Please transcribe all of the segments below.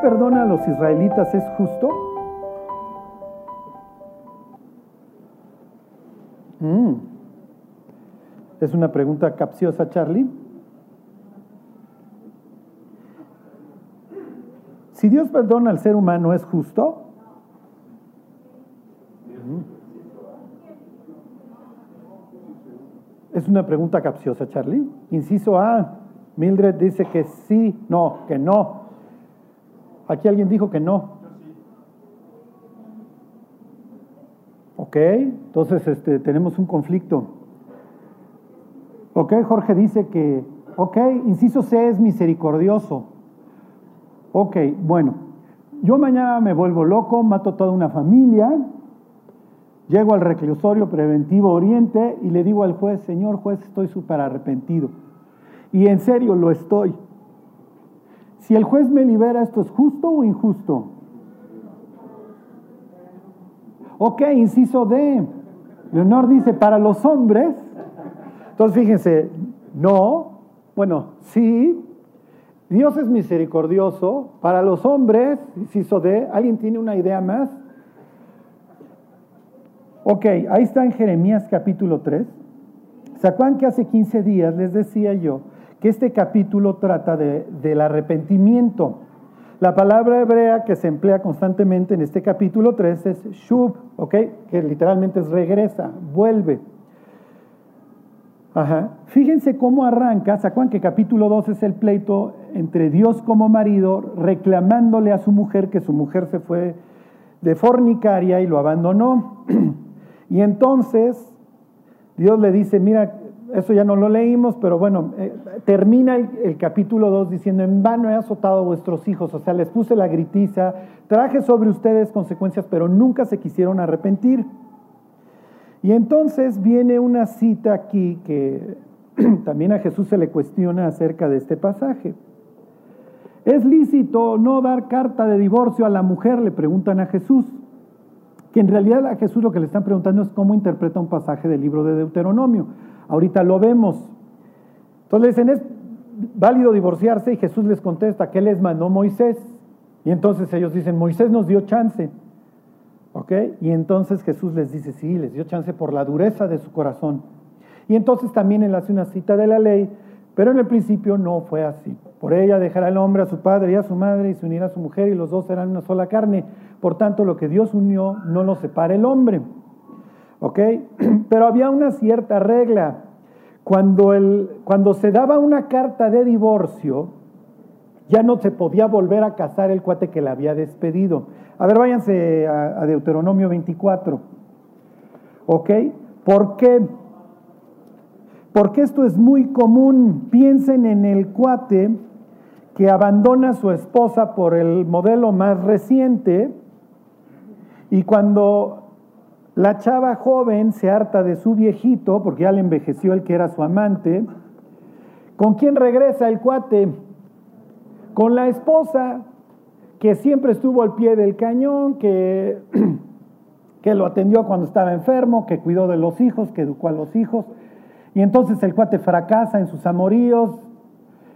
perdona a los israelitas, ¿es justo? Mm. Es una pregunta capciosa, Charlie. Si Dios perdona al ser humano, ¿es justo? Es una pregunta capciosa, Charlie. Inciso A, Mildred dice que sí, no, que no. Aquí alguien dijo que no. Ok, entonces este, tenemos un conflicto. Ok, Jorge dice que, ok, inciso C es misericordioso. Ok, bueno, yo mañana me vuelvo loco, mato toda una familia, Llego al reclusorio preventivo Oriente y le digo al juez, señor juez, estoy súper arrepentido. Y en serio lo estoy. Si el juez me libera, ¿esto es justo o injusto? Ok, inciso D. Leonor dice, para los hombres. Entonces fíjense, no, bueno, sí, Dios es misericordioso. Para los hombres, inciso D, ¿alguien tiene una idea más? Ok, ahí está en Jeremías capítulo 3. ¿Se que hace 15 días les decía yo que este capítulo trata de, del arrepentimiento? La palabra hebrea que se emplea constantemente en este capítulo 3 es shub, ok, que literalmente es regresa, vuelve. Ajá. Fíjense cómo arranca, ¿se acuerdan que capítulo 2 es el pleito entre Dios como marido reclamándole a su mujer que su mujer se fue de fornicaria y lo abandonó? Y entonces Dios le dice, mira, eso ya no lo leímos, pero bueno, eh, termina el, capítulo 2 diciendo, en vano he azotado a vuestros hijos, o sea, les puse la gritiza, traje sobre ustedes consecuencias, pero nunca se quisieron arrepentir. Y entonces viene una cita aquí que también a Jesús se le cuestiona acerca de este pasaje. ¿Es lícito no dar carta de divorcio a la mujer? Le preguntan a Jesús que en realidad a Jesús lo que le están preguntando es cómo interpreta un pasaje del libro de Deuteronomio. Ahorita lo vemos. Entonces le dicen, ¿es válido divorciarse? Y Jesús les contesta, ¿qué les mandó Moisés? Y entonces ellos dicen, Moisés nos dio chance. ¿Ok? Y entonces Jesús les dice, sí, les dio chance por la dureza de su corazón. Y entonces también él hace una cita de la ley, pero en el principio no fue así. Por ella dejará el hombre a su padre y a su madre y se unirá a su mujer y los dos serán una sola carne. Por tanto, lo que Dios unió no lo separa el hombre. ¿Ok? Pero había una cierta regla. Cuando, el, cuando se daba una carta de divorcio, ya no se podía volver a casar el cuate que la había despedido. A ver, váyanse a, a Deuteronomio 24. ¿Ok? ¿Por qué? Porque esto es muy común. Piensen en el cuate que abandona a su esposa por el modelo más reciente y cuando la chava joven se harta de su viejito, porque ya le envejeció el que era su amante, ¿con quién regresa el cuate? Con la esposa, que siempre estuvo al pie del cañón, que, que lo atendió cuando estaba enfermo, que cuidó de los hijos, que educó a los hijos. Y entonces el cuate fracasa en sus amoríos,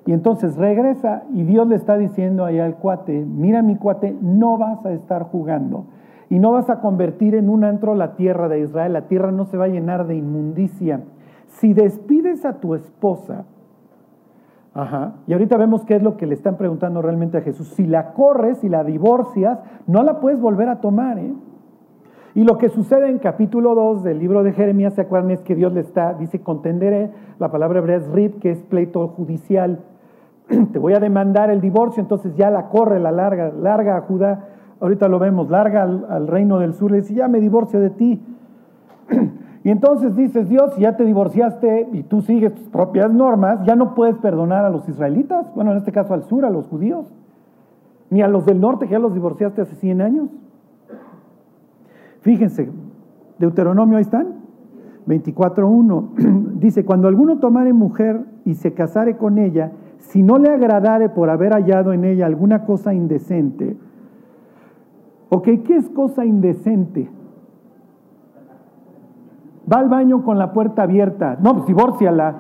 y entonces regresa y Dios le está diciendo ahí al cuate, mira mi cuate, no vas a estar jugando y no vas a convertir en un antro la tierra de Israel, la tierra no se va a llenar de inmundicia. Si despides a tu esposa, ajá, y ahorita vemos qué es lo que le están preguntando realmente a Jesús, si la corres, si la divorcias, no la puedes volver a tomar, ¿eh? Y lo que sucede en capítulo 2 del libro de Jeremías, ¿se acuerdan? Es que Dios le está, dice, contenderé, la palabra hebrea es rib, que es pleito judicial. te voy a demandar el divorcio, entonces ya la corre, la larga, larga a Judá, ahorita lo vemos, larga al, reino del sur, le dice, ya me divorcio de ti. y entonces dices, Dios, si ya te divorciaste y tú sigues tus propias normas, ya no puedes perdonar a los israelitas, bueno, en este caso al sur, a los judíos, ni a los del norte que ya los divorciaste hace 100 años. Fíjense, Deuteronomio ahí están, 24.1, dice, cuando alguno tomare mujer y se casare con ella, si no le agradare por haber hallado en ella alguna cosa indecente, ok, ¿qué es cosa indecente? Va al baño con la puerta abierta, no, pues divórciala.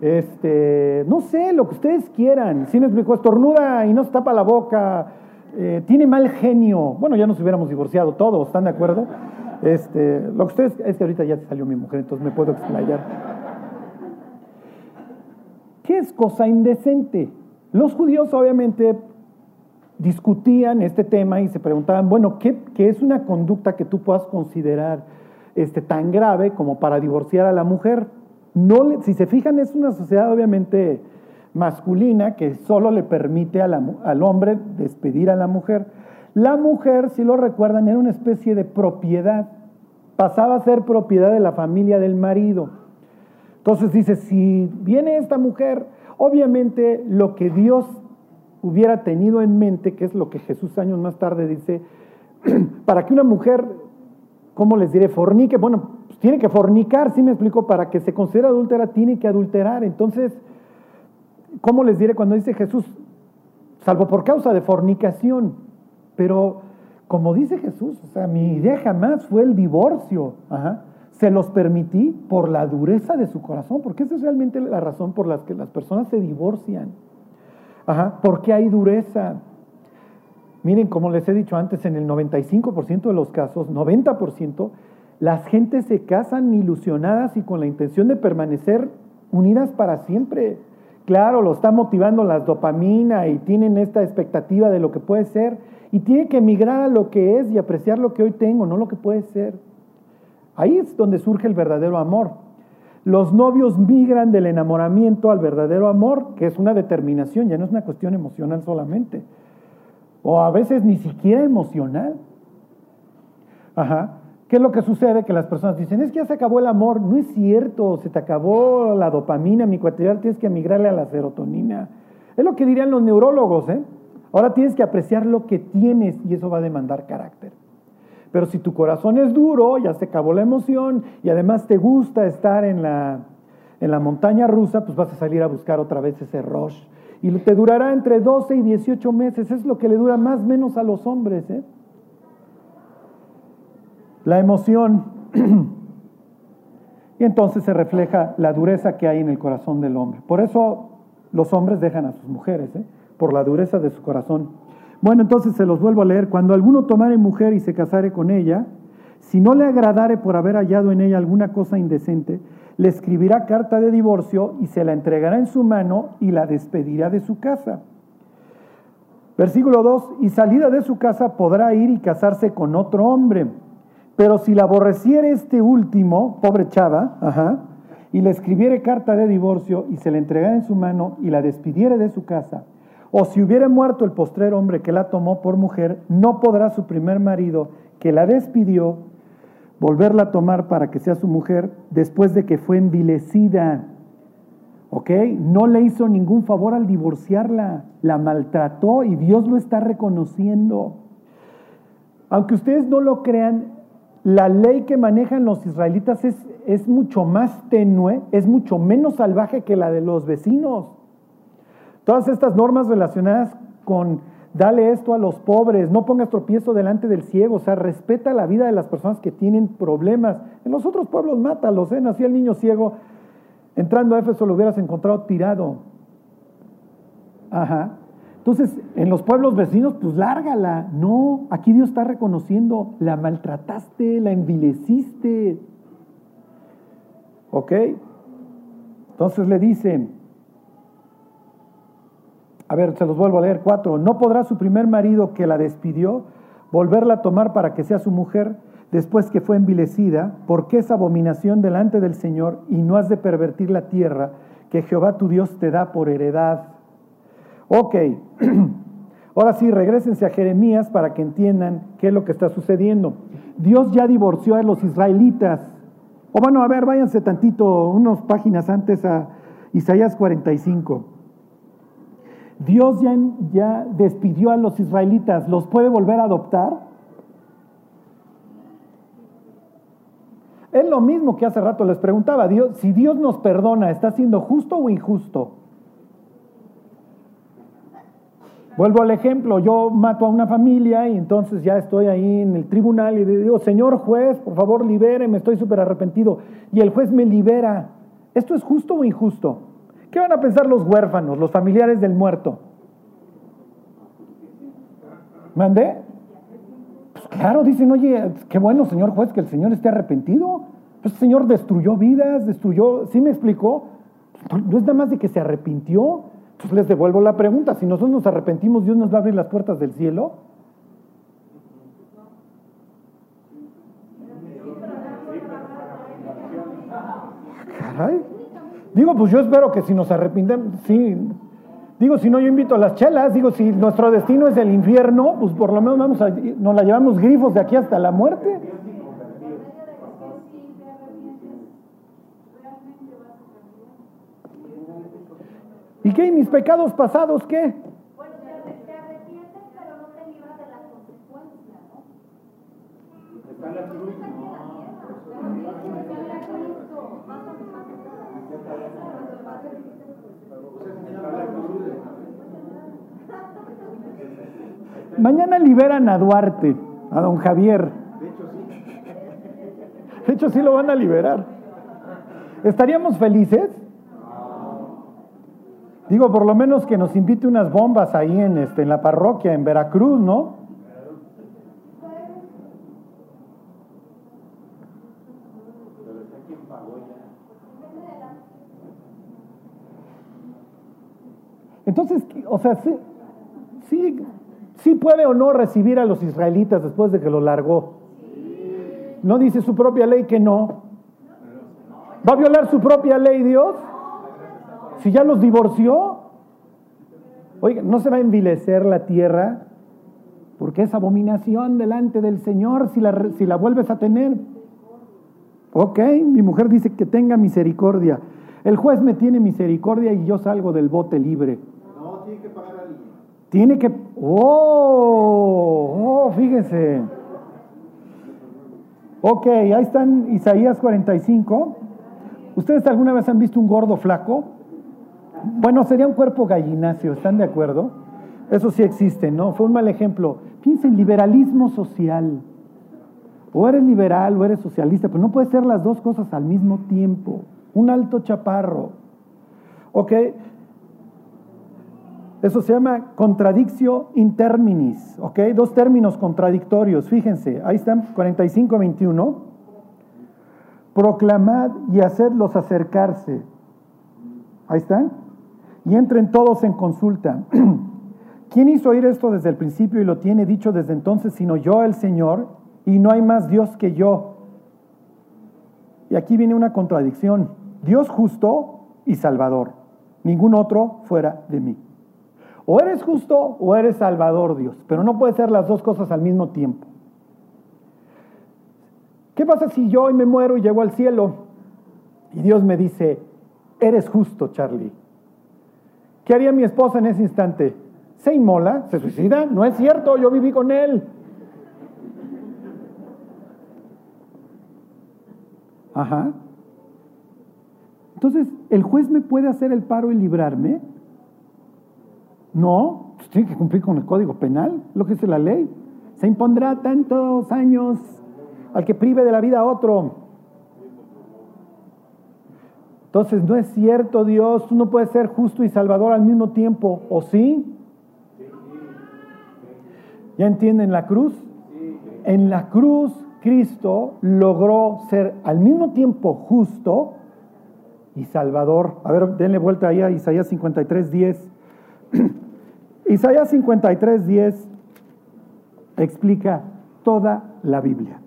este, no sé, lo que ustedes quieran. Si me explico, estornuda y no se tapa la boca, eh, tiene mal genio. Bueno, ya nos hubiéramos divorciado todos, ¿están de acuerdo? Este, lo que ustedes, es que ahorita ya salió mi mujer, entonces me puedo explayar. ¿Qué es cosa indecente? Los judíos obviamente discutían este tema y se preguntaban, bueno, ¿qué, qué es una conducta que tú puedas considerar este, tan grave como para divorciar a la mujer? No, si se fijan, es una sociedad obviamente masculina que solo le permite al hombre despedir a la mujer. La mujer, si lo recuerdan, era una especie de propiedad, pasaba a ser propiedad de la familia del marido. Entonces dice, si viene esta mujer, obviamente lo que Dios hubiera tenido en mente, que es lo que Jesús años más tarde dice, para que una mujer, ¿cómo les diré? Fornique, bueno, pues tiene que fornicar, ¿sí me explico? Para que se considere adúltera, tiene que adulterar. Entonces, ¿cómo les diré cuando dice Jesús? Salvo por causa de fornicación. Pero, como dice Jesús, o sea, mi idea jamás fue el divorcio. Se los permití por la dureza de su corazón, porque esa es realmente la razón por la que las personas se divorcian. Ajá, porque hay dureza. Miren, como les he dicho antes, en el 95% de los casos, 90%, las gentes se casan ilusionadas y con la intención de permanecer unidas para siempre. Claro, lo está motivando la dopamina y tienen esta expectativa de lo que puede ser y tiene que emigrar a lo que es y apreciar lo que hoy tengo, no lo que puede ser. Ahí es donde surge el verdadero amor. Los novios migran del enamoramiento al verdadero amor, que es una determinación, ya no es una cuestión emocional solamente. O a veces ni siquiera emocional. Ajá. ¿Qué es lo que sucede? Que las personas dicen, es que ya se acabó el amor. No es cierto, se te acabó la dopamina, mi cuatrial, tienes que migrarle a la serotonina. Es lo que dirían los neurólogos, ¿eh? Ahora tienes que apreciar lo que tienes y eso va a demandar carácter. Pero si tu corazón es duro, ya se acabó la emoción y además te gusta estar en la, en la montaña rusa, pues vas a salir a buscar otra vez ese rush. Y te durará entre 12 y 18 meses. Es lo que le dura más o menos a los hombres. ¿eh? la emoción. y entonces se refleja la dureza que hay en el corazón del hombre. Por eso los hombres dejan a sus mujeres, ¿eh? por la dureza de su corazón. Bueno, entonces se los vuelvo a leer. Cuando alguno tomare mujer y se casare con ella, si no le agradare por haber hallado en ella alguna cosa indecente, le escribirá carta de divorcio y se la entregará en su mano y la despedirá de su casa. Versículo 2, y salida de su casa podrá ir y casarse con otro hombre pero si la aborreciere este último, pobre chava, ajá, y le escribiere carta de divorcio y se la entregara en su mano y la despidiere de su casa, o si hubiere muerto el postrer hombre que la tomó por mujer, no podrá su primer marido que la despidió volverla a tomar para que sea su mujer después de que fue envilecida. ¿Ok? No le hizo ningún favor al divorciarla, la maltrató y Dios lo está reconociendo. Aunque ustedes no lo crean, la ley que manejan los israelitas es, es mucho más tenue, es mucho menos salvaje que la de los vecinos. Todas estas normas relacionadas con dale esto a los pobres, no pongas tropiezo delante del ciego, o sea, respeta la vida de las personas que tienen problemas. En los otros pueblos mátalos, ¿eh? Nací el niño ciego, entrando a Éfeso lo hubieras encontrado tirado. Ajá. Entonces, en los pueblos vecinos, pues lárgala. No, aquí Dios está reconociendo, la maltrataste, la envileciste. ¿Ok? Entonces le dicen, a ver, se los vuelvo a leer, cuatro, no podrá su primer marido que la despidió volverla a tomar para que sea su mujer después que fue envilecida, porque es abominación delante del Señor y no has de pervertir la tierra que Jehová tu Dios te da por heredad. Ok, ahora sí, regresense a Jeremías para que entiendan qué es lo que está sucediendo. Dios ya divorció a los israelitas. O bueno, a ver, váyanse tantito, unas páginas antes a Isaías 45. Dios ya, despidió a los israelitas, ¿los puede volver a adoptar? Es lo mismo que hace rato les preguntaba, Dios, si Dios nos perdona, ¿está siendo justo o injusto? Vuelvo al ejemplo, yo mato a una familia y entonces ya estoy ahí en el tribunal y digo, señor juez, por favor libéreme, estoy súper arrepentido. Y el juez me libera. ¿Esto es justo o injusto? ¿Qué van a pensar los huérfanos, los familiares del muerto? ¿Mandé? Pues claro, dicen, oye, qué bueno, señor juez, que el Señor esté arrepentido. Pues el Señor destruyó vidas, destruyó, ¿sí me explicó? No es nada más de que se arrepintió. Entonces les devuelvo la pregunta, si nosotros nos arrepentimos, ¿Dios nos va a abrir las puertas del cielo? Caray. Digo, pues yo espero que si nos arrepintemos, sí. Digo, si no, yo invito a las chelas. Digo, si nuestro destino es el infierno, pues por lo menos vamos a, nos la llevamos grifos de aquí hasta la muerte. ¿Y qué? ¿Y mis pecados pasados qué? Bueno, te arrepientes, pero no te libras de la consecuencia, ¿no? Está la cruz. Mañana liberan a Duarte, a don Javier. De hecho, sí lo van a liberar. ¿Estaríamos felices? Digo, por lo menos que nos invite unas bombas ahí en, este, en la parroquia, en Veracruz, ¿no? Entonces, o sea, sí, sí, sí, puede o no recibir a los israelitas después de que lo largó. ¿No dice su propia ley que no? ¿Va a violar su propia ley Dios? Si ya los divorció. Oiga, ¿no se va a envilecer la tierra? Porque es abominación delante del Señor si la, si la vuelves a tener. Ok, mi mujer dice que tenga misericordia. El juez me tiene misericordia y yo salgo del bote libre. Tiene que... ¡Oh! ¡Oh! Fíjense. Ok, ahí están Isaías 45. ¿Ustedes alguna vez han visto un gordo flaco? Bueno, sería un cuerpo gallinacio, ¿están de acuerdo? Eso sí existe, ¿no? Fue un mal ejemplo. Piensen, liberalismo social. O eres liberal o eres socialista, pero no puedes ser las dos cosas al mismo tiempo. Un alto chaparro. ¿Ok? Eso se llama contradictio interminis, ¿ok? Dos términos contradictorios, fíjense, ahí están 45-21. Proclamad y hacedlos acercarse. Ahí están. Y entren todos en consulta. ¿Quién hizo oír esto desde el principio y lo tiene dicho desde entonces, sino yo, el Señor? Y no hay más Dios que yo. Y aquí viene una contradicción. Dios justo y salvador. Ningún otro fuera de mí. O eres justo o eres salvador, Dios, pero no puede ser las dos cosas al mismo tiempo. ¿Qué pasa si yo hoy me muero y llego al cielo y Dios me dice, eres justo, Charlie? ¿Qué haría mi esposa en ese instante? ¿Se inmola? ¿Se suicida? No es cierto, yo viví con él. Ajá. Entonces, ¿el juez me puede hacer el paro y librarme? No, pues tiene que cumplir con el código penal, lo que dice la ley. Se impondrá tantos años al que prive de la vida a otro. Entonces, no es cierto, Dios, tú no puedes ser justo y salvador al mismo tiempo, ¿o sí? ¿Ya entienden la cruz? En la cruz, Cristo logró ser al mismo tiempo justo y salvador. A ver, denle vuelta ahí a Isaías 53, 10. Isaías 53, 10 explica toda la Biblia.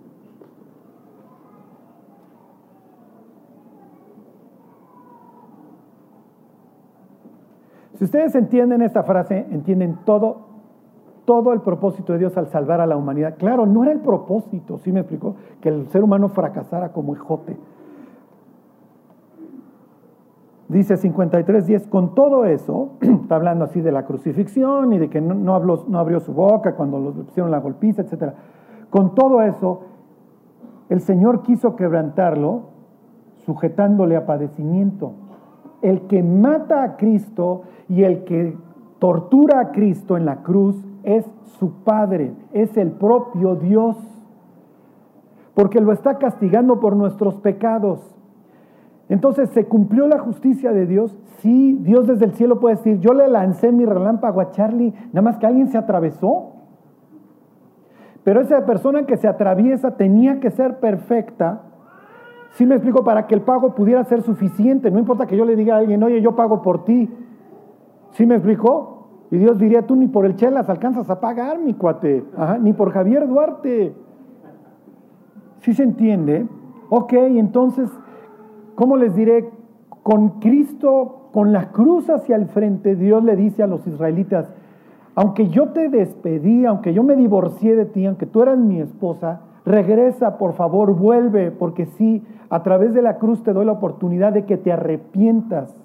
Si ustedes entienden esta frase, entienden todo, todo el propósito de Dios al salvar a la humanidad. Claro, no era el propósito, ¿sí me explicó? Que el ser humano fracasara como hijote. Dice 53.10, con todo eso, está hablando así de la crucifixión y de que no, habló, no abrió su boca cuando le pusieron la golpiza, etc. Con todo eso, el Señor quiso quebrantarlo sujetándole a padecimiento. El que mata a Cristo y el que tortura a Cristo en la cruz es su Padre, es el propio Dios, porque lo está castigando por nuestros pecados. Entonces, ¿se cumplió la justicia de Dios? Sí, Dios desde el cielo puede decir, yo le lancé mi relámpago a Charlie, nada más que alguien se atravesó. Pero esa persona que se atraviesa tenía que ser perfecta. Sí me explico, para que el pago pudiera ser suficiente. No importa que yo le diga a alguien, oye, yo pago por ti. ¿Sí me explicó? Y Dios diría, tú ni por el Chelas alcanzas a pagar, mi cuate. ni por Javier Duarte. ¿Sí se entiende? Ok, entonces ¿cómo les diré? Con Cristo, con la cruz hacia el frente, Dios le dice a los israelitas, aunque yo te despedí, aunque yo me divorcié de ti, aunque tú eras mi esposa, regresa, por favor, vuelve, porque sí, a través de la cruz te doy la oportunidad de que te arrepientas.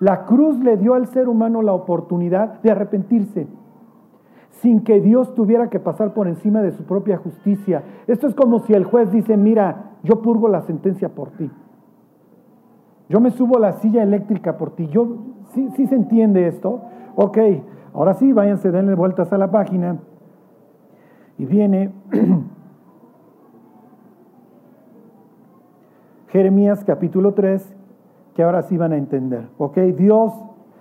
La cruz le dio al ser humano la oportunidad de arrepentirse sin que Dios tuviera que pasar por encima de su propia justicia. Esto es como si el juez dice, mira, yo purgo la sentencia por ti. Yo me subo a la silla eléctrica por ti. Yo, ¿sí, se entiende esto? Ok, ahora sí, váyanse, denle vueltas a la página. Y viene Jeremías capítulo 3, que ahora sí van a entender. Ok, Dios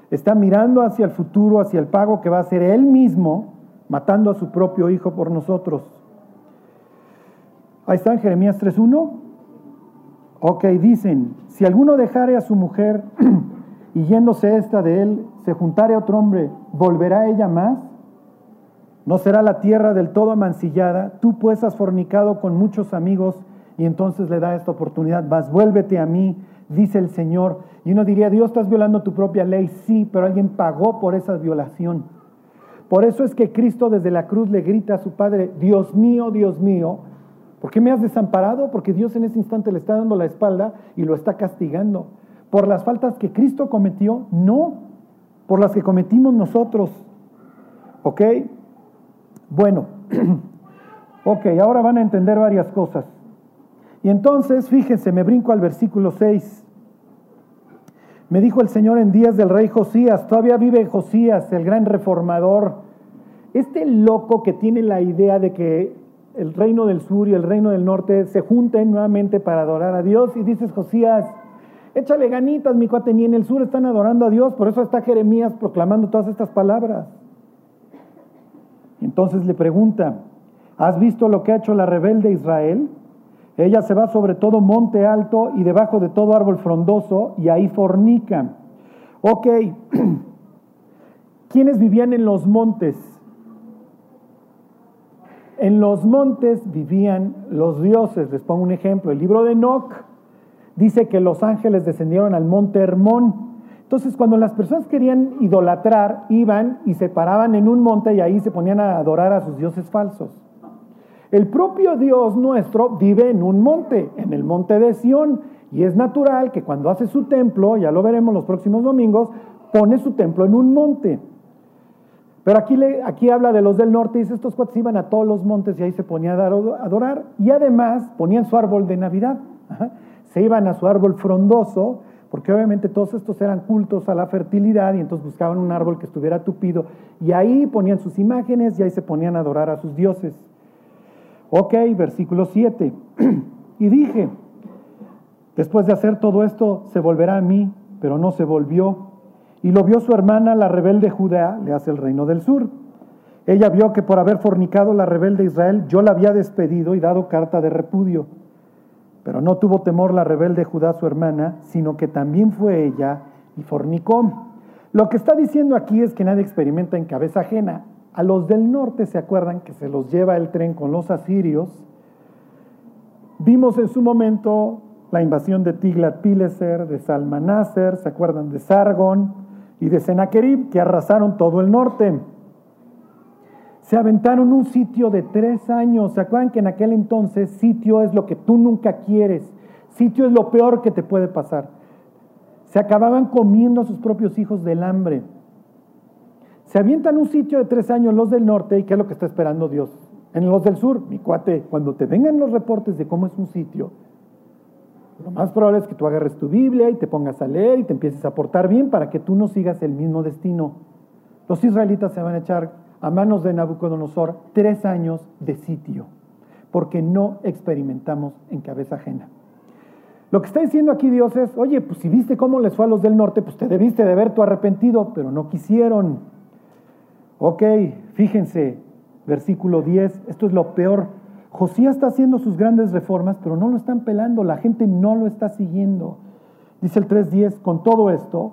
está mirando hacia el futuro, hacia el pago que va a hacer Él mismo, matando a su propio Hijo por nosotros. Ahí está en Jeremías 3.1. Ok, dicen, si alguno dejare a su mujer y yéndose esta de él, se juntare otro hombre, ¿volverá ella más? ¿No será la tierra del todo amancillada? Tú pues has fornicado con muchos amigos y entonces le da esta oportunidad, vas, vuélvete a mí, dice el Señor. Y uno diría, Dios, estás violando tu propia ley. Sí, pero alguien pagó por esa violación. Por eso es que Cristo desde la cruz le grita a su Padre, Dios mío, Dios mío, ¿Por qué me has desamparado? Porque Dios en ese instante le está dando la espalda y lo está castigando. ¿Por las faltas que Cristo cometió? No, por las que cometimos nosotros. ¿Ok? Bueno, ok, ahora van a entender varias cosas. Y entonces, fíjense, me brinco al versículo 6. Me dijo el Señor en días del rey Josías, todavía vive Josías, el gran reformador. Este loco que tiene la idea de que el reino del sur y el reino del norte se junten nuevamente para adorar a Dios. Y dices, Josías, échale ganitas, mi cuate, ni en el sur están adorando a Dios, por eso está Jeremías proclamando todas estas palabras. Entonces le pregunta, ¿has visto lo que ha hecho la rebelde Israel? Ella se va sobre todo monte alto y debajo de todo árbol frondoso y ahí fornica. Ok, ¿quiénes vivían en los montes? En los montes vivían los dioses. Les pongo un ejemplo. El libro de Enoch dice que los ángeles descendieron al monte Hermón. Entonces, cuando las personas querían idolatrar, iban y se paraban en un monte y ahí se ponían a adorar a sus dioses falsos. El propio Dios nuestro vive en un monte, en el monte de Sión, y es natural que cuando hace su templo, ya lo veremos los próximos domingos, pone su templo en un monte. Pero aquí, le, aquí habla de los del norte, dice, estos cuates iban a todos los montes y ahí se ponían a adorar. Y además ponían su árbol de Navidad. Se iban a su árbol frondoso, porque obviamente todos estos eran cultos a la fertilidad y entonces buscaban un árbol que estuviera tupido. Y ahí ponían sus imágenes y ahí se ponían a adorar a sus dioses. Ok, versículo 7. y dije, después de hacer todo esto, se volverá a mí, pero no se volvió y lo vio su hermana, la rebelde Judá, le hace el reino del sur. Ella vio que por haber fornicado la rebelde Israel, yo la había despedido y dado carta de repudio. Pero no tuvo temor la rebelde Judá, su hermana, sino que también fue ella y fornicó. Lo que está diciendo aquí es que nadie experimenta en cabeza ajena. A los del norte se acuerdan que se los lleva el tren con los asirios. Vimos en su momento la invasión de Tiglat-Pileser, de Salmanaser, se acuerdan de Sargon, y de Sennacherib, que arrasaron todo el norte. Se aventaron un sitio de tres años. ¿Se acuerdan que en aquel entonces sitio es lo que tú nunca quieres? Sitio es lo peor que te puede pasar. Se acababan comiendo a sus propios hijos del hambre. Se avientan un sitio de tres años los del norte y ¿qué es lo que está esperando Dios? En los del sur, mi cuate, cuando te vengan los reportes de cómo es un sitio, lo más probable es que tú agarres tu Biblia y te pongas a leer y te empieces a portar bien para que tú no sigas el mismo destino. Los israelitas se van a echar a manos de Nabucodonosor tres años de sitio, porque no experimentamos en cabeza ajena. Lo que está diciendo aquí Dios es, oye, pues si viste cómo les fue a los del norte, pues te debiste de ver tu arrepentido, pero no quisieron. Ok, fíjense, versículo 10, esto es lo peor. Josías está haciendo sus grandes reformas, pero no lo están pelando, la gente no lo está siguiendo. Dice el 3.10, con todo esto,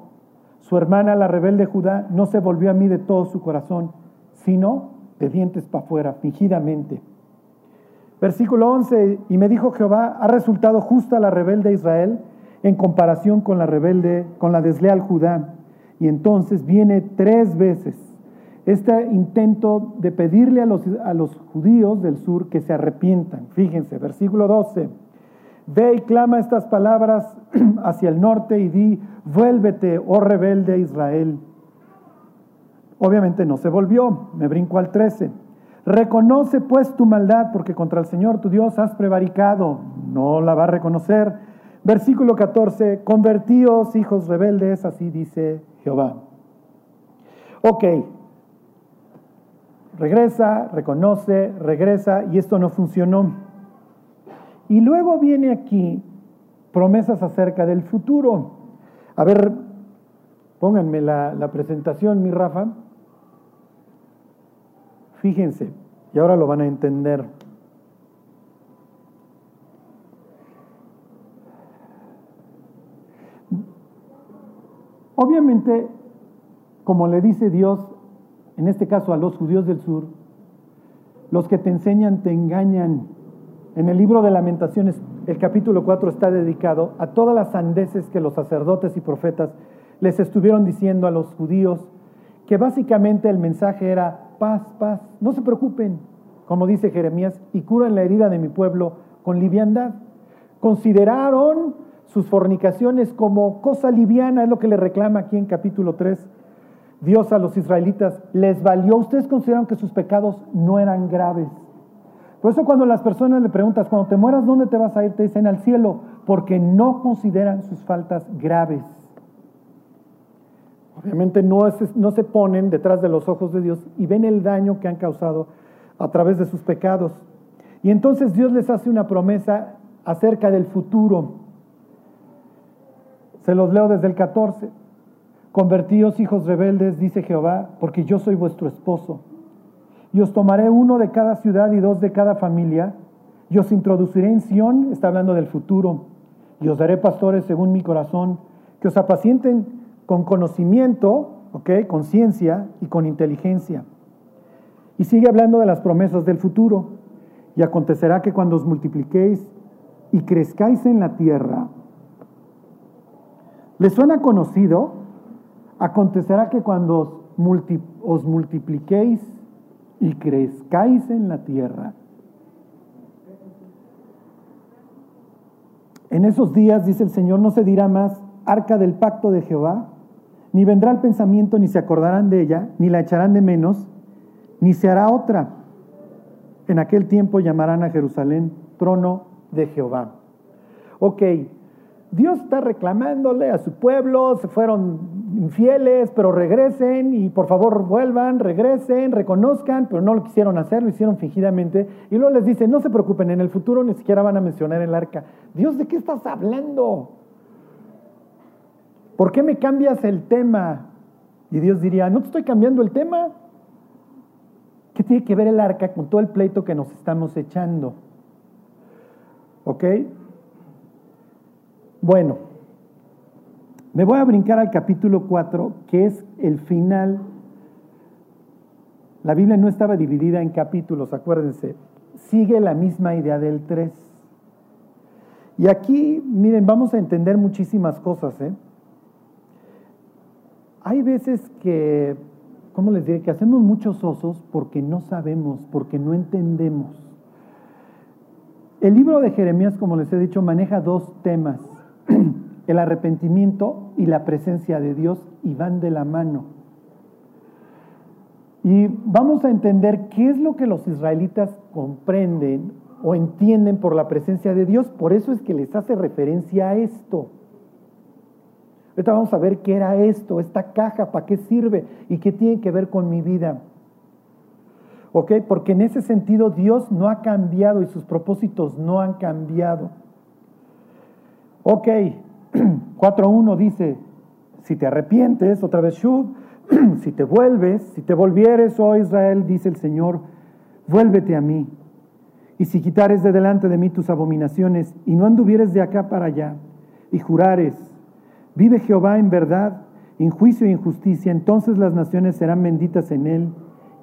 su hermana, la rebelde Judá, no se volvió a mí de todo su corazón, sino de dientes para afuera, fingidamente. Versículo 11, y me dijo Jehová, ha resultado justa la rebelde Israel en comparación con la rebelde, con la desleal Judá. Y entonces viene tres veces este intento de pedirle a los, a los judíos del sur que se arrepientan. Fíjense, versículo 12. Ve y clama estas palabras hacia el norte y di, vuélvete, oh rebelde Israel. Obviamente no se volvió, me brinco al 13. Reconoce pues tu maldad, porque contra el Señor tu Dios has prevaricado. No la va a reconocer. Versículo 14, convertíos hijos rebeldes, así dice Jehová. Ok, regresa, reconoce, regresa, y esto no funcionó. Y luego viene aquí promesas acerca del futuro. A ver, pónganme la, la presentación, mi Rafa. Fíjense, y ahora lo van a entender. Obviamente, como le dice Dios, en este caso a los judíos del sur, los que te enseñan te engañan. En el libro de lamentaciones, el capítulo 4 está dedicado a todas las sandeces que los sacerdotes y profetas les estuvieron diciendo a los judíos, que básicamente el mensaje era paz, paz. No se preocupen, como dice Jeremías, y curan la herida de mi pueblo con liviandad. Consideraron sus fornicaciones como cosa liviana, es lo que le reclama aquí en capítulo 3 Dios a los israelitas. Les valió, ustedes consideraron que sus pecados no eran graves. Por eso cuando las personas le preguntas, cuando te mueras, ¿dónde te vas a ir? Te dicen al cielo, porque no consideran sus faltas graves. Obviamente no, no se ponen detrás de los ojos de Dios y ven el daño que han causado a través de sus pecados. Y entonces Dios les hace una promesa acerca del futuro. Se los leo desde el 14. Convertíos hijos rebeldes, dice Jehová, porque yo soy vuestro esposo. Y os tomaré uno de cada ciudad y dos de cada familia, y os introduciré en Sión, está hablando del futuro, y os daré pastores según mi corazón, que os apacienten con conocimiento, ¿ok? Con ciencia y con inteligencia. Y sigue hablando de las promesas del futuro. Y acontecerá que cuando os multipliquéis y crezcáis en la tierra, ¿les suena conocido? Acontecerá que cuando os, os multipliquéis y crezcáis en la tierra, en esos días, dice el Señor, no se dirá más arca del pacto de Jehová, ni vendrá el pensamiento, ni se acordarán de ella, ni la echarán de menos, ni se hará otra. En aquel tiempo llamarán a Jerusalén trono de Jehová. Ok, Dios está reclamándole a su pueblo, se fueron infieles, pero regresen y por favor vuelvan, regresen, reconozcan, pero no lo quisieron hacer, lo hicieron fingidamente. Y luego les dice, no se preocupen, en el futuro ni siquiera van a mencionar el arca. Dios, ¿de qué estás hablando? ¿por qué me cambias el tema? Y Dios diría, no te estoy cambiando el tema. ¿Qué tiene que ver el arca con todo el pleito que nos estamos echando? ¿Ok? Bueno, me voy a brincar al capítulo 4, que es el final. La Biblia no estaba dividida en capítulos, acuérdense. Sigue la misma idea del 3. Y aquí, miren, vamos a entender muchísimas cosas, ¿eh? Hay veces que, ¿cómo les diré? Que hacemos muchos osos porque no sabemos, porque no entendemos. El libro de Jeremías, como les he dicho, maneja dos temas, el arrepentimiento y la presencia de Dios, y van de la mano. Y vamos a entender qué es lo que los israelitas comprenden o entienden por la presencia de Dios. Por eso es que les hace referencia a esto. Ahorita vamos a ver qué era esto, esta caja, para qué sirve y qué tiene que ver con mi vida. ¿Ok? Porque en ese sentido Dios no ha cambiado y sus propósitos no han cambiado. Ok, 4.1 dice, si te arrepientes, otra vez Shub, si te vuelves, si te volvieres, oh Israel, dice el Señor, vuélvete a mí. Y si quitares de delante de mí tus abominaciones y no anduvieres de acá para allá, y jurares, vive Jehová en verdad, en juicio y en justicia, entonces las naciones serán benditas en él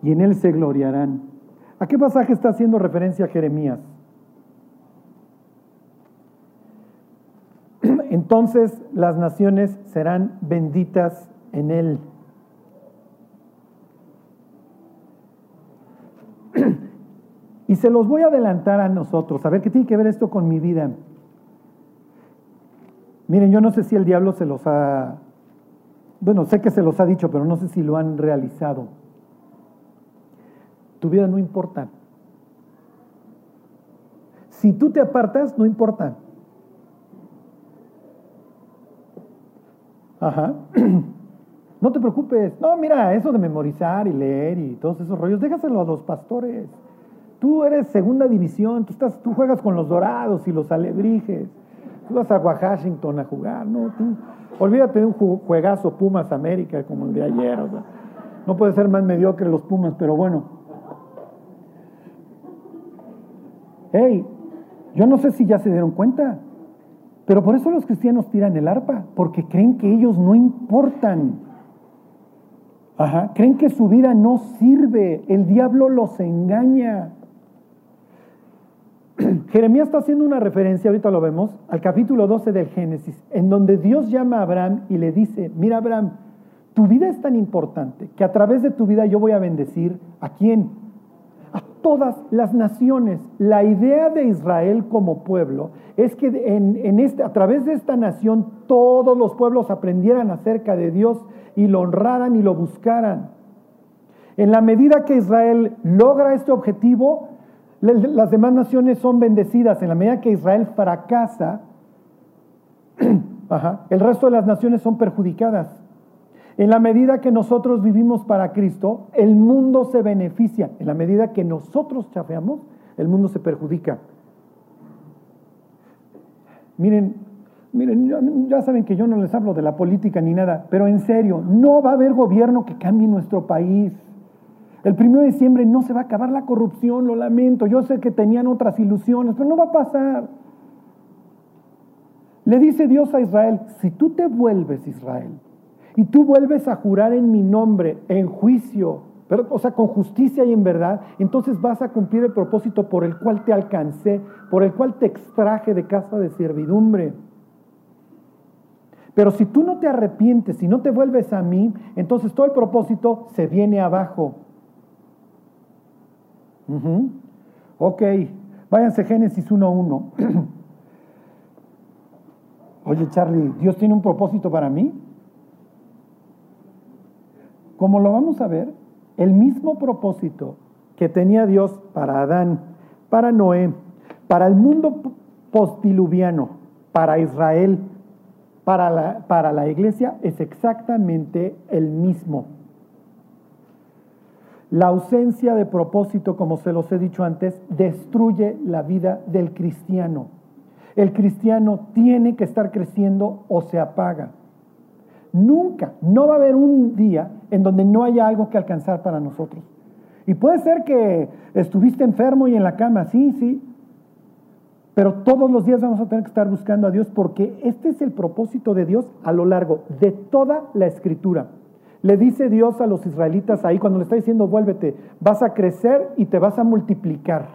y en él se gloriarán. ¿A qué pasaje está haciendo referencia Jeremías? Entonces las naciones serán benditas en él. Y se los voy a adelantar a nosotros, a ver qué tiene que ver esto con mi vida. Miren, yo no sé si el diablo se los ha, bueno, sé que se los ha dicho, pero no sé si lo han realizado. Tu vida no importa. Si tú te apartas, no importa. Ajá. No te preocupes. No, mira, eso de memorizar y leer y todos esos rollos, déjaselo a los pastores. Tú eres segunda división, tú, estás, tú juegas con los dorados y los alebrijes. Tú vas a Washington a jugar, ¿no? olvídate de un juegazo Pumas América como el de ayer. no puede ser más mediocre los Pumas, pero bueno. Hey, yo no sé si ya se dieron cuenta, pero por eso los cristianos tiran el arpa, porque creen que ellos no importan. Ajá, creen que su vida no sirve, el diablo los engaña. Jeremías está haciendo una referencia, ahorita lo vemos, al capítulo 12 del Génesis, en donde Dios llama a Abraham y le dice, mira Abraham, tu vida es tan importante que a través de tu vida yo voy a bendecir a quién? Todas las naciones. La idea de Israel como pueblo es que en, este, a través de esta nación todos los pueblos aprendieran acerca de Dios y lo honraran y lo buscaran. En la medida que Israel logra este objetivo, las demás naciones son bendecidas. En la medida que Israel fracasa, el resto de las naciones son perjudicadas. En la medida que nosotros vivimos para Cristo, el mundo se beneficia. En la medida que nosotros chafeamos, el mundo se perjudica. Miren, miren, ya saben que yo no les hablo de la política ni nada, pero en serio, no va a haber gobierno que cambie nuestro país. El primero de diciembre no se va a acabar la corrupción, lo lamento. Yo sé que tenían otras ilusiones, pero no va a pasar. Le dice Dios a Israel, si tú te vuelves Israel y tú vuelves a jurar en mi nombre, en juicio, pero, o sea, con justicia y en verdad, entonces vas a cumplir el propósito por el cual te alcancé, por el cual te extraje de casa de servidumbre. Pero si tú no te arrepientes, y no te vuelves a mí, entonces todo el propósito se viene abajo. Ok, váyanse Génesis 1.1. Oye Charlie, ¿Dios tiene un propósito para mí? Como lo vamos a ver, el mismo propósito que tenía Dios para Adán, para Noé, para el mundo postdiluviano, para Israel, para la, para la iglesia, es exactamente el mismo. La ausencia de propósito, como se los he dicho antes, destruye la vida del cristiano. El cristiano tiene que estar creciendo o se apaga. Nunca, no va a haber un día en donde no haya algo que alcanzar para nosotros. Y puede ser que estuviste enfermo y en la cama, sí, sí, pero todos los días vamos a tener que estar buscando a Dios porque este es el propósito de Dios a lo largo de toda la escritura. Le dice Dios a los israelitas ahí cuando le está diciendo, vuélvete, vas a crecer y te vas a multiplicar.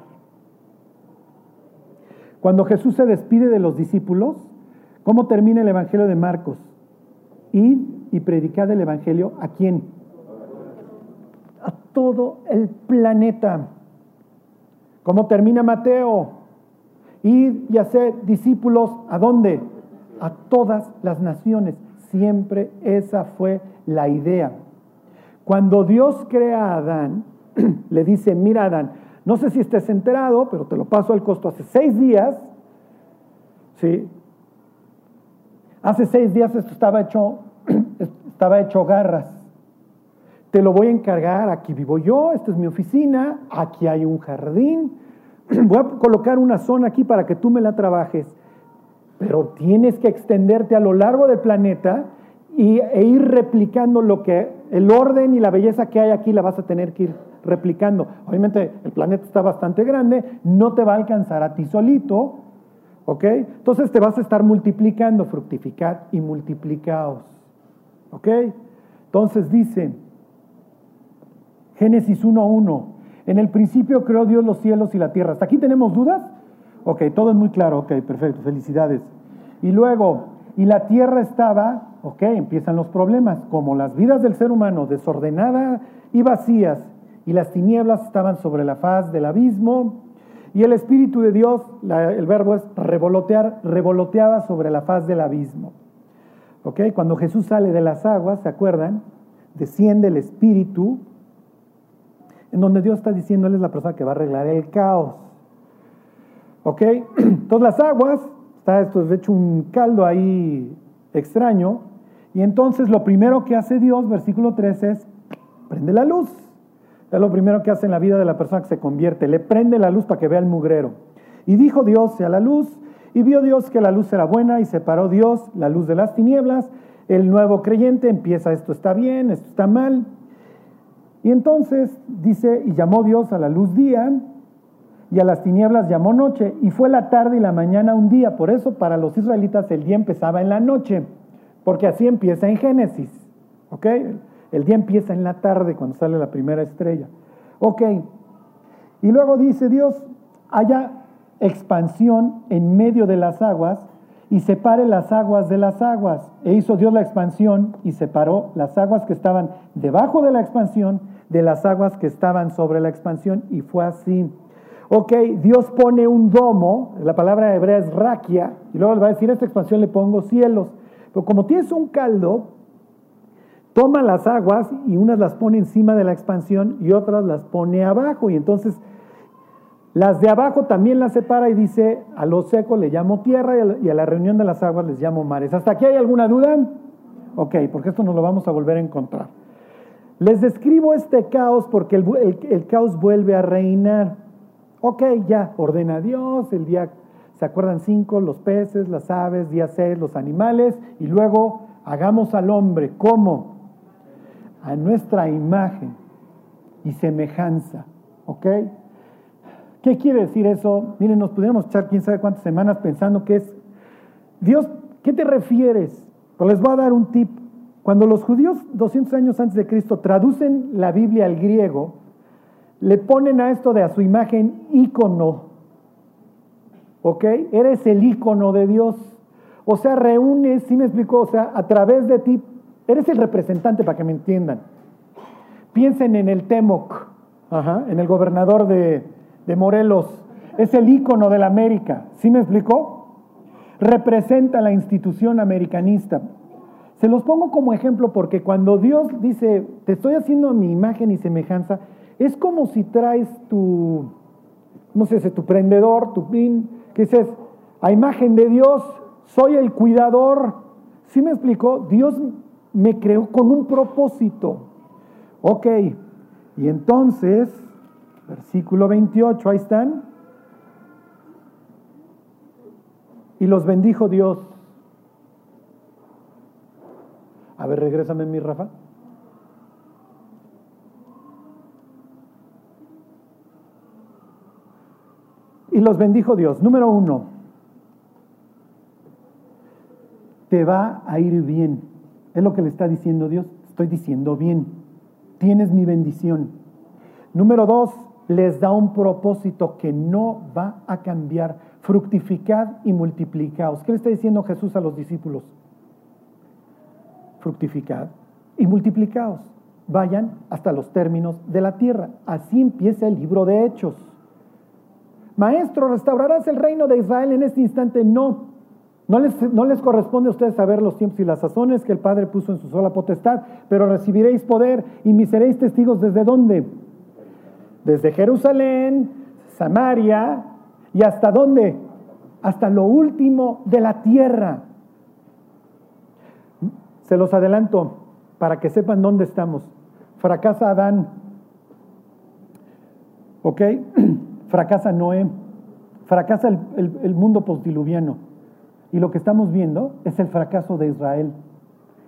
Cuando Jesús se despide de los discípulos, ¿cómo termina el Evangelio de Marcos? Id y predicad el Evangelio a quién? A todo el planeta. ¿Cómo termina Mateo? Id y hacer discípulos a dónde? A todas las naciones. Siempre esa fue la idea. Cuando Dios crea a Adán, le dice, mira Adán, no sé si estés enterado, pero te lo paso al costo hace seis días, ¿sí? Hace seis días esto estaba hecho, estaba hecho garras. Te lo voy a encargar, aquí vivo yo, esta es mi oficina, aquí hay un jardín, voy a colocar una zona aquí para que tú me la trabajes. pero tienes que extenderte a lo largo del planeta y, e ir replicando lo que el orden y la belleza que hay aquí la vas a tener que ir replicando. Obviamente el planeta está bastante grande, no te va a alcanzar a ti solito, ¿ok? Entonces te vas a estar multiplicando, fructificad y multiplicaos, ¿ok? Entonces dice Génesis 1.1, en el principio creó Dios los cielos y la tierra. ¿Hasta aquí tenemos dudas? Ok, todo es muy claro, ok, perfecto, felicidades. Y luego, y la tierra estaba, ok, empiezan los problemas, como las vidas del ser humano desordenadas y vacías, y las tinieblas estaban sobre la faz del abismo, y el Espíritu de Dios, el verbo es revolotear, revoloteaba sobre la faz del abismo. ¿Ok? Cuando Jesús sale de las aguas, ¿se acuerdan? Desciende el Espíritu, en donde Dios está diciendo, Él es la persona que va a arreglar el caos. ¿Ok? Entonces las aguas, está esto hecho un caldo ahí extraño, y entonces lo primero que hace Dios, versículo 13, es prende la luz. Es lo primero que hace en la vida de la persona que se convierte, le prende la luz para que vea el mugrero. Y dijo Dios, sea la luz, y vio Dios que la luz era buena y separó Dios la luz de las tinieblas. El nuevo creyente empieza, esto está bien, esto está mal. Y entonces dice, y llamó Dios a la luz día y a las tinieblas llamó noche, y fue la tarde y la mañana un día. Por eso para los israelitas el día empezaba en la noche, porque así empieza en Génesis. ¿Ok? El día empieza en la tarde cuando sale la primera estrella. Ok. Y luego dice Dios, haya expansión en medio de las aguas y separe las aguas de las aguas. E hizo Dios la expansión y separó las aguas que estaban debajo de la expansión de las aguas que estaban sobre la expansión. Y fue así. Ok, Dios pone un domo, la palabra hebrea es raquia, y luego le va a decir, a esta expansión le pongo cielos. Pero como tienes un caldo, toma las aguas y unas las pone encima de la expansión y otras las pone abajo. Y entonces las de abajo también las separa y dice, a lo seco le llamo tierra y a la reunión de las aguas les llamo mares. ¿Hasta aquí hay alguna duda? Ok, porque esto nos lo vamos a volver a encontrar. Les describo este caos porque el caos vuelve a reinar. Ok, ya, ordena Dios, el día, ¿se acuerdan cinco? Los peces, las aves, día seis, los animales, y luego hagamos al hombre, ¿cómo? A nuestra imagen y semejanza, ¿ok? ¿Qué quiere decir eso? Miren, nos pudiéramos echar quién sabe cuántas semanas pensando que es, Dios, ¿qué te refieres? Pues les voy a dar un tip. Cuando los judíos 200 años antes de Cristo traducen la Biblia al griego, le ponen a esto de a su imagen ícono. ¿Ok? Eres el ícono de Dios. O sea, reúnes, ¿sí me explico? O sea, a través de ti, eres el representante para que me entiendan. Piensen en el Temoc, en el gobernador de, de Morelos. Es el ícono de la América. ¿Sí me explicó? Representa la institución americanista. Se los pongo como ejemplo porque cuando Dios dice, te estoy haciendo mi imagen y semejanza, es como si traes tu, no sé, tu prendedor, tu pin, que dices, a imagen de Dios, soy el cuidador. ¿Sí me explicó? Dios me creó con un propósito. Ok, y entonces, versículo 28, ahí están. Y los bendijo Dios. A ver, regrésame mi Rafa. Y los bendijo Dios. Número uno, te va a ir bien. Es lo que le está diciendo Dios. Estoy diciendo bien. Tienes mi bendición. Número dos, les da un propósito que no va a cambiar. Fructificad y multiplicaos. ¿Qué le está diciendo Jesús a los discípulos? Fructificad y multiplicaos. Vayan hasta los términos de la tierra. Así empieza el libro de Hechos. Maestro, ¿restaurarás el reino de Israel en este instante? No. No les, corresponde a ustedes saber los tiempos y las sazones que el Padre puso en su sola potestad, pero recibiréis poder y me seréis testigos desde dónde? Desde Jerusalén, Samaria y hasta dónde? Hasta lo último de la tierra. Se los adelanto para que sepan dónde estamos. Fracasa Adán. ¿Ok? fracasa Noé, fracasa el, mundo postdiluviano. Y lo que estamos viendo es el fracaso de Israel.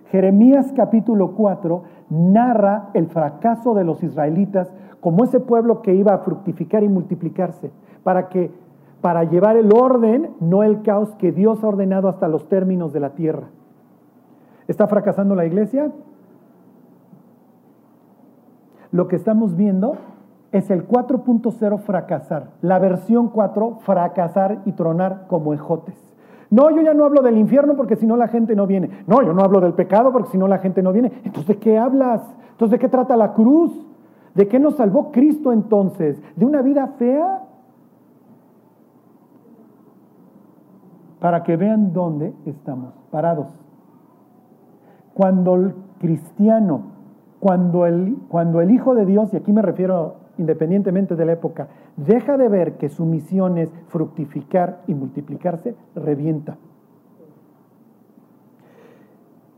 Jeremías capítulo 4 narra el fracaso de los israelitas como ese pueblo que iba a fructificar y multiplicarse, para que para llevar el orden, no el caos que Dios ha ordenado hasta los términos de la tierra. ¿Está fracasando la iglesia? Lo que estamos viendo es el 4.0 fracasar, la versión 4 fracasar y tronar como ejotes. No, yo ya no hablo del infierno porque si no la gente no viene. No, yo no hablo del pecado porque si no la gente no viene. Entonces, ¿de qué hablas? Entonces, ¿de qué trata la cruz? ¿De qué nos salvó Cristo entonces? ¿De una vida fea? Para que vean dónde estamos parados. Cuando el cristiano, cuando el, cuando el Hijo de Dios, y aquí me refiero independientemente de la época, deja de ver que su misión es fructificar y multiplicarse, revienta.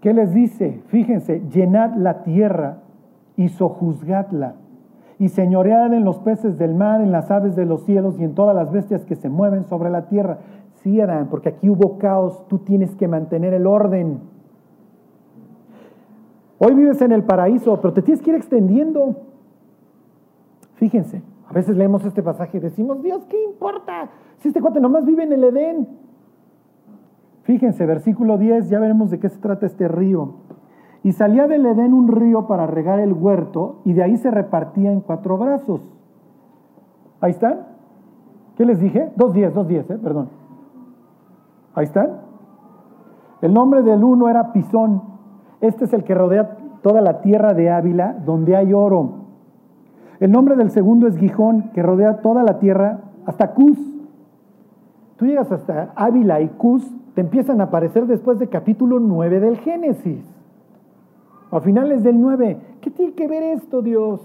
¿Qué les dice? Fíjense, llenad la tierra y sojuzgadla, y señoread en los peces del mar, en las aves de los cielos y en todas las bestias que se mueven sobre la tierra. Sí, Adán, porque aquí hubo caos, tú tienes que mantener el orden. Hoy vives en el paraíso, pero te tienes que ir extendiendo. Fíjense, a veces leemos este pasaje y decimos, Dios, ¿qué importa? Si este cuate nomás vive en el Edén. Fíjense, versículo 10, ya veremos de qué se trata este río. Y salía del Edén un río para regar el huerto y de ahí se repartía en cuatro brazos. Ahí están. ¿Qué les dije? Dos diez, dos diez, eh, perdón. Ahí están. El nombre del uno era Pisón, este es el que rodea toda la tierra de Ávila, donde hay oro. El nombre del segundo es Gijón, que rodea toda la tierra hasta Cus. Tú llegas hasta Ávila y Cus, te empiezan a aparecer después de capítulo 9 del Génesis. A finales del 9. ¿Qué tiene que ver esto, Dios?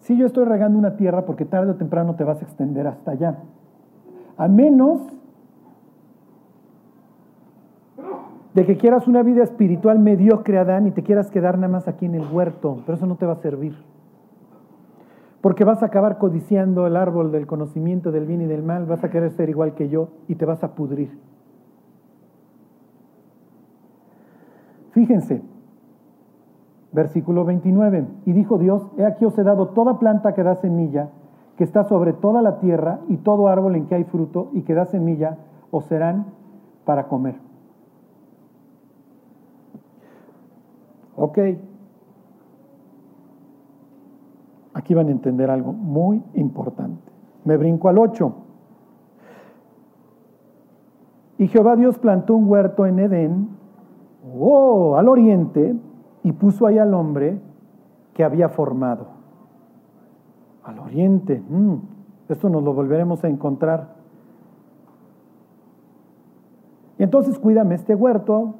Si yo estoy regando una tierra porque tarde o temprano te vas a extender hasta allá. A menos de que quieras una vida espiritual mediocre, Adán, y te quieras quedar nada más aquí en el huerto, pero eso no te va a servir. Porque vas a acabar codiciando el árbol del conocimiento del bien y del mal, vas a querer ser igual que yo y te vas a pudrir. Fíjense, versículo 29, y dijo Dios, he aquí os he dado toda planta que da semilla, que está sobre toda la tierra, y todo árbol en que hay fruto y que da semilla, os serán para comer. Ok. Aquí van a entender algo muy importante. Me brinco al 8. Y Jehová Dios plantó un huerto en Edén, oh, al oriente, y puso ahí al hombre que había formado. Al oriente. Mm, esto nos lo volveremos a encontrar. Y entonces cuídame este huerto,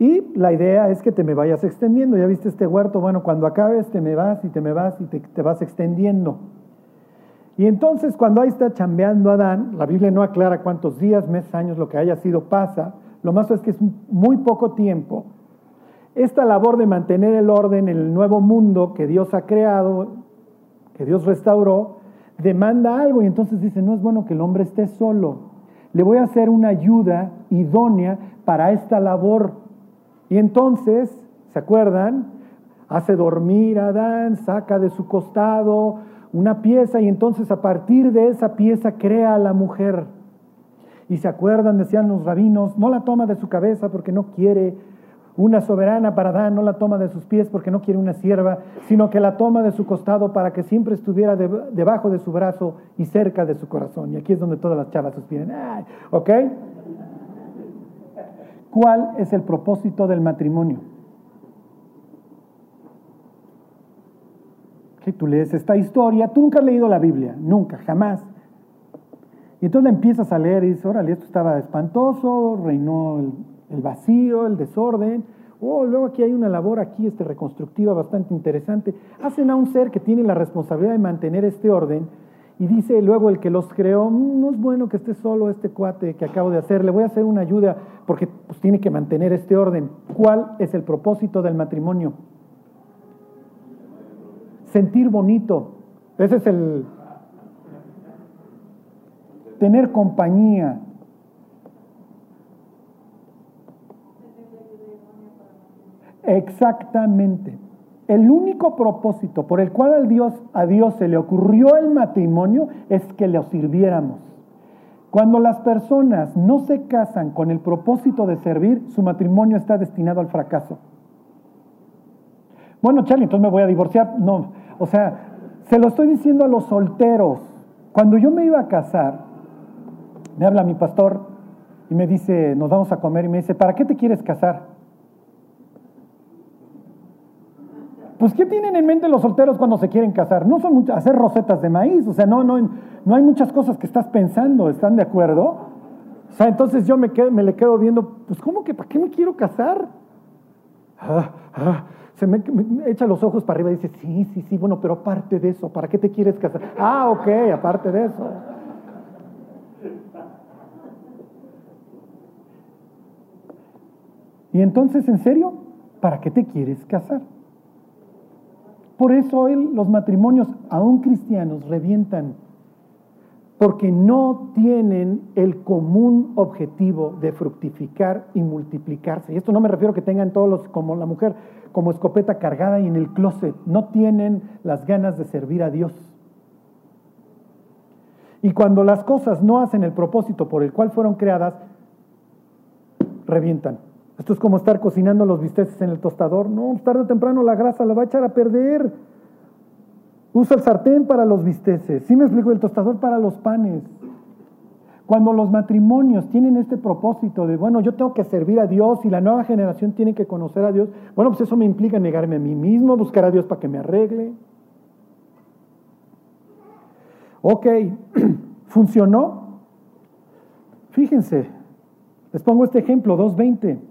y la idea es que te me vayas extendiendo. Ya viste este huerto, bueno, cuando acabes te me vas y te me vas y te, vas extendiendo. Y entonces cuando ahí está chambeando Adán, la Biblia no aclara cuántos días, meses, años, lo que haya sido pasa, lo más es que es muy poco tiempo. Esta labor de mantener el orden en el nuevo mundo que Dios ha creado, que Dios restauró, demanda algo y entonces dice, no es bueno que el hombre esté solo. Le voy a hacer una ayuda idónea para esta labor. Y entonces, ¿se acuerdan? Hace dormir a Adán, saca de su costado una pieza y entonces a partir de esa pieza crea a la mujer. Y se acuerdan, decían los rabinos, no la toma de su cabeza porque no quiere una soberana para Adán, no la toma de sus pies porque no quiere una sierva, sino que la toma de su costado para que siempre estuviera debajo de su brazo y cerca de su corazón. Y aquí es donde todas las chavas suspiran. ¿Ok? ¿Cuál es el propósito del matrimonio? Que tú lees esta historia, tú nunca has leído la Biblia, nunca, jamás. Y entonces la empiezas a leer y dices, órale, esto estaba espantoso, reinó el, vacío, el desorden. Oh, luego aquí hay una labor aquí este, reconstructiva bastante interesante. Hacen a un ser que tiene la responsabilidad de mantener este orden y dice luego el que los creó, mm, no es bueno que esté solo este cuate que acabo de hacer, le voy a hacer una ayuda porque pues, tiene que mantener este orden. ¿Cuál es el propósito del matrimonio? Sentir bonito. Ese es el... Tener compañía. Exactamente. El único propósito por el cual a Dios, a Dios se le ocurrió el matrimonio es que le sirviéramos. Cuando las personas no se casan con el propósito de servir, su matrimonio está destinado al fracaso. Bueno, Charlie, entonces me voy a divorciar. No, o sea, se lo estoy diciendo a los solteros. Cuando yo me iba a casar, me habla mi pastor y me dice, nos vamos a comer y me dice, ¿para qué te quieres casar? Pues, ¿qué tienen en mente los solteros cuando se quieren casar? No son muchas, hacer rosetas de maíz, o sea, no, no, no hay muchas cosas que estás pensando, ¿están de acuerdo? O sea, entonces yo me, me le quedo viendo, pues, ¿cómo que para qué me quiero casar? Ah, ah, se me, echa los ojos para arriba y dice, sí, sí, sí, bueno, pero aparte de eso, ¿para qué te quieres casar? Ah, ok, aparte de eso. Y entonces, ¿en serio? ¿Para qué te quieres casar? Por eso hoy los matrimonios, aún cristianos, revientan, porque no tienen el común objetivo de fructificar y multiplicarse. Y esto no me refiero a que tengan todos los, como la mujer, como escopeta cargada y en el closet. No tienen las ganas de servir a Dios. Y cuando las cosas no hacen el propósito por el cual fueron creadas, revientan. Esto es como estar cocinando los bisteces en el tostador. No, tarde o temprano la grasa la va a echar a perder. Usa el sartén para los bisteces. ¿Sí me explico? El tostador para los panes. Cuando los matrimonios tienen este propósito de, bueno, yo tengo que servir a Dios y la nueva generación tiene que conocer a Dios, bueno, pues eso me implica negarme a mí mismo, buscar a Dios para que me arregle. Ok, ¿funcionó? Fíjense, les pongo este ejemplo, 2.20.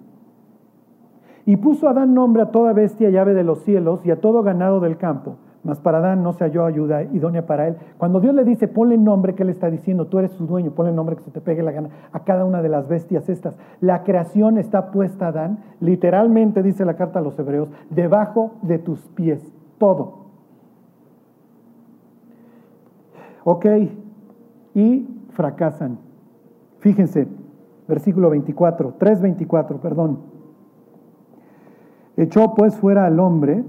Y puso Adán nombre a toda bestia y ave de los cielos y a todo ganado del campo. Mas para Adán no se halló ayuda idónea para él. Cuando Dios le dice, ponle nombre, ¿qué le está diciendo? Tú eres su dueño, ponle nombre que se te pegue la gana a cada una de las bestias estas. La creación está puesta, Adán, literalmente dice la carta a los hebreos, debajo de tus pies, todo. Ok, y fracasan. Fíjense, versículo 24, 3.24, perdón. Echó pues fuera al hombre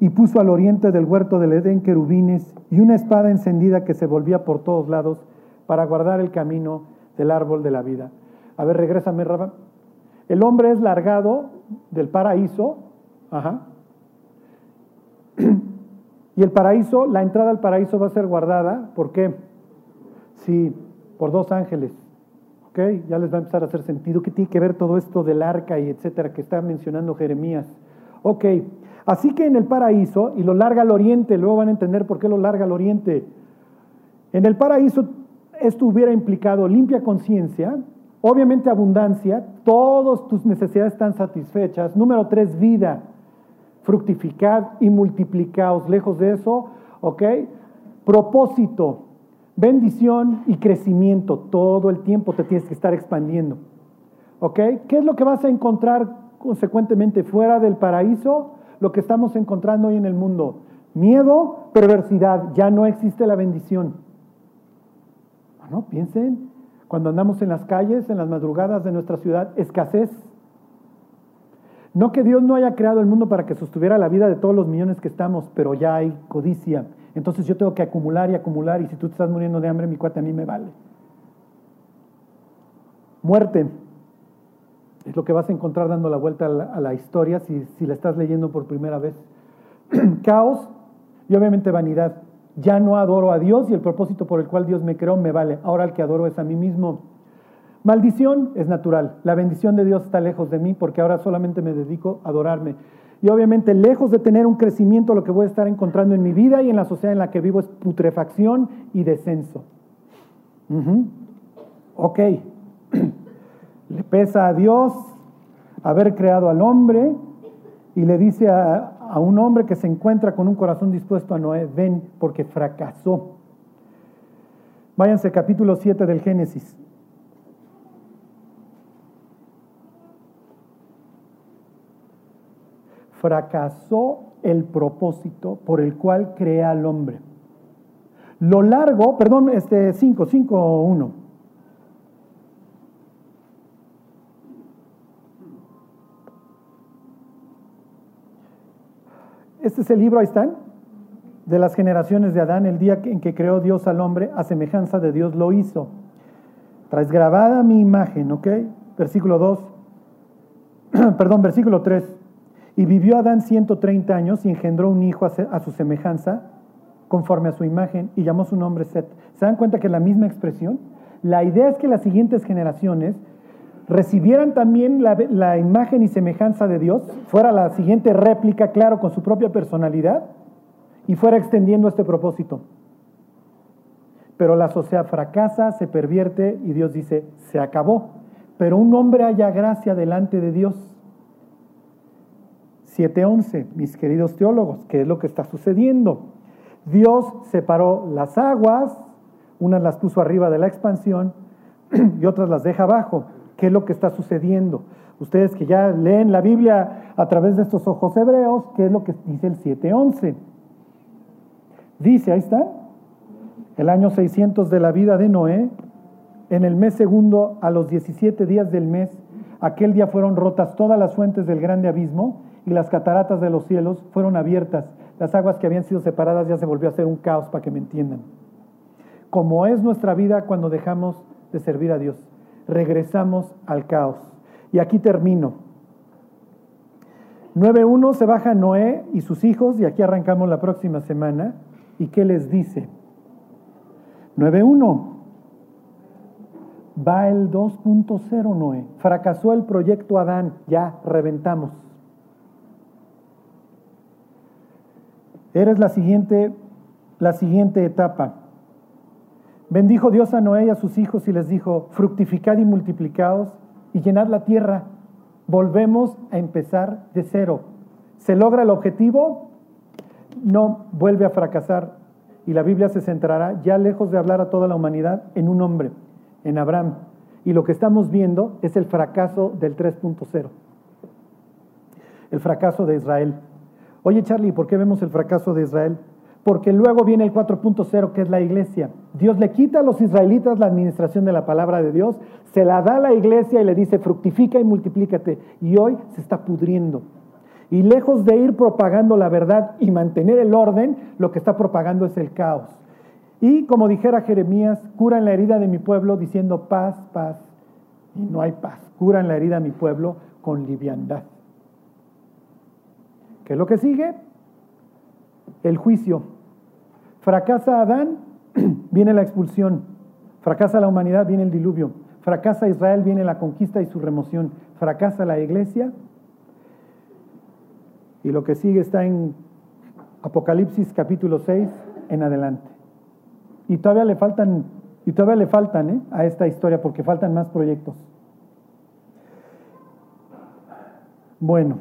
y puso al oriente del huerto del Edén querubines y una espada encendida que se volvía por todos lados para guardar el camino del árbol de la vida. A ver, regrésame, Rafa. El hombre es largado del paraíso, ajá. Y el paraíso, la entrada al paraíso va a ser guardada, ¿por qué? Sí, por dos ángeles. Ya les va a empezar a hacer sentido. ¿Qué tiene que ver todo esto del arca y etcétera que está mencionando Jeremías? Ok, así que en el paraíso, y lo larga al oriente, luego van a entender por qué lo larga al oriente. En el paraíso esto hubiera implicado limpia conciencia, obviamente abundancia, todas tus necesidades están satisfechas. Número tres, vida. Fructificad y multiplicaos. Lejos de eso, ¿ok? Propósito bendición y crecimiento. Todo el tiempo te tienes que estar expandiendo. ¿Ok? ¿Qué es lo que vas a encontrar consecuentemente fuera del paraíso? Lo que estamos encontrando hoy en el mundo. Miedo, perversidad. Ya no existe la bendición. Bueno, piensen, cuando andamos en las calles, en las madrugadas de nuestra ciudad, escasez. No que Dios no haya creado el mundo para que sostuviera la vida de todos los millones que estamos, pero ya hay codicia, entonces yo tengo que acumular y acumular y si tú te estás muriendo de hambre, mi cuate a mí me vale. Muerte. Es lo que vas a encontrar dando la vuelta a la, historia si, si la estás leyendo por primera vez. Caos y obviamente vanidad. Ya no adoro a Dios y el propósito por el cual Dios me creó me vale. Ahora el que adoro es a mí mismo. Maldición es natural. La bendición de Dios está lejos de mí porque ahora solamente me dedico a adorarme. Y obviamente, lejos de tener un crecimiento, lo que voy a estar encontrando en mi vida y en la sociedad en la que vivo es putrefacción y descenso. Ok, le pesa a Dios haber creado al hombre y le dice a, a un hombre que se encuentra con un corazón dispuesto a Noé, ven porque fracasó. Váyanse capítulo 7 del Génesis. Fracasó el propósito por el cual crea al hombre. Lo largo, perdón, este 5, 5, 1. este es el libro, ahí están, de las generaciones de Adán, el día en que creó Dios al hombre, a semejanza de Dios lo hizo. Traes grabada mi imagen, ¿ok? Versículo 2, perdón, versículo 3. Y vivió Adán 130 años y engendró un hijo a su semejanza, conforme a su imagen, y llamó su nombre Set. ¿Se dan cuenta que es la misma expresión? La idea es que las siguientes generaciones recibieran también la, imagen y semejanza de Dios, fuera la siguiente réplica, claro, con su propia personalidad, y fuera extendiendo este propósito. Pero la sociedad fracasa, se pervierte y Dios dice, se acabó. Pero un hombre haya gracia delante de Dios. 7.11, mis queridos teólogos, ¿qué es lo que está sucediendo? Dios separó las aguas, unas las puso arriba de la expansión y otras las deja abajo qué es lo que está sucediendo. Ustedes que ya leen la Biblia a través de estos ojos hebreos, ¿qué es lo que dice el 7.11? Dice, ahí está, el año 600 de la vida de Noé, en el mes segundo, a los 17 días del mes, aquel día fueron rotas todas las fuentes del grande abismo y las cataratas de los cielos fueron abiertas. Las aguas que habían sido separadas ya se volvió a hacer un caos para que me entiendan. Como es nuestra vida cuando dejamos de servir a Dios regresamos al caos. Y aquí termino. 9.1 se baja Noé y sus hijos, y aquí arrancamos la próxima semana. ¿Y qué les dice? 9.1. Va el 2.0 Noé. Fracasó el proyecto Adán, ya reventamos. Eres la siguiente, la siguiente etapa. Bendijo Dios a Noé y a sus hijos y les dijo, fructificad y multiplicaos y llenad la tierra. Volvemos a empezar de cero. ¿Se logra el objetivo? No, vuelve a fracasar. Y la Biblia se centrará, ya lejos de hablar a toda la humanidad, en un hombre, en Abraham. Y lo que estamos viendo es el fracaso del 3.0. El fracaso de Israel. Oye Charlie, ¿por qué vemos el fracaso de Israel? porque luego viene el 4.0 que es la iglesia. Dios le quita a los israelitas la administración de la palabra de Dios, se la da a la iglesia y le dice fructifica y multiplícate. Y hoy se está pudriendo. Y lejos de ir propagando la verdad y mantener el orden, lo que está propagando es el caos. Y como dijera Jeremías, curan la herida de mi pueblo diciendo paz, paz. Y no hay paz. Curan la herida de mi pueblo con liviandad. ¿Qué es lo que sigue? El juicio. Fracasa Adán, viene la expulsión. Fracasa la humanidad, viene el diluvio. Fracasa Israel, viene la conquista y su remoción. Fracasa la iglesia. Y lo que sigue está en Apocalipsis capítulo 6 en adelante. Y todavía le faltan, y todavía le faltan ¿eh? a esta historia porque faltan más proyectos. Bueno,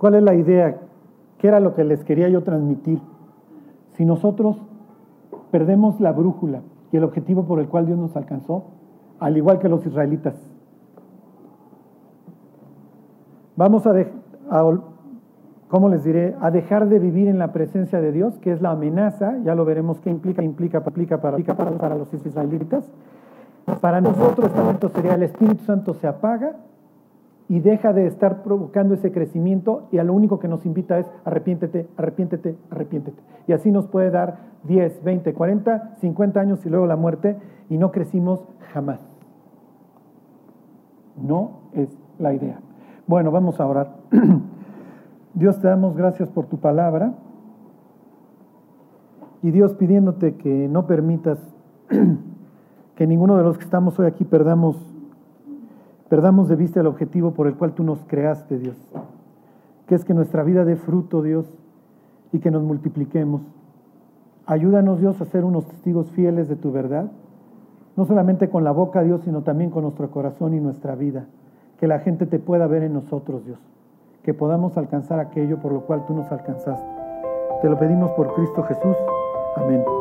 ¿cuál es la idea? ¿Qué era lo que les quería yo transmitir? Si nosotros perdemos la brújula y el objetivo por el cual Dios nos alcanzó, al igual que los israelitas, vamos a, ¿cómo les diré? A dejar de vivir en la presencia de Dios, que es la amenaza, ya lo veremos qué implica, implica, implica para, para, para los israelitas. Para nosotros, momento sería el Espíritu Santo se apaga y deja de estar provocando ese crecimiento y a lo único que nos invita es arrepiéntete, arrepiéntete, arrepiéntete. Y así nos puede dar 10, 20, 40, 50 años y luego la muerte y no crecimos jamás. No es la idea. Bueno, vamos a orar. Dios te damos gracias por tu palabra y Dios pidiéndote que no permitas que ninguno de los que estamos hoy aquí perdamos perdamos de vista el objetivo por el cual tú nos creaste, Dios, que es que nuestra vida dé fruto, Dios, y que nos multipliquemos. Ayúdanos, Dios, a ser unos testigos fieles de tu verdad, no solamente con la boca, Dios, sino también con nuestro corazón y nuestra vida. Que la gente te pueda ver en nosotros, Dios. Que podamos alcanzar aquello por lo cual tú nos alcanzaste. Te lo pedimos por Cristo Jesús. Amén.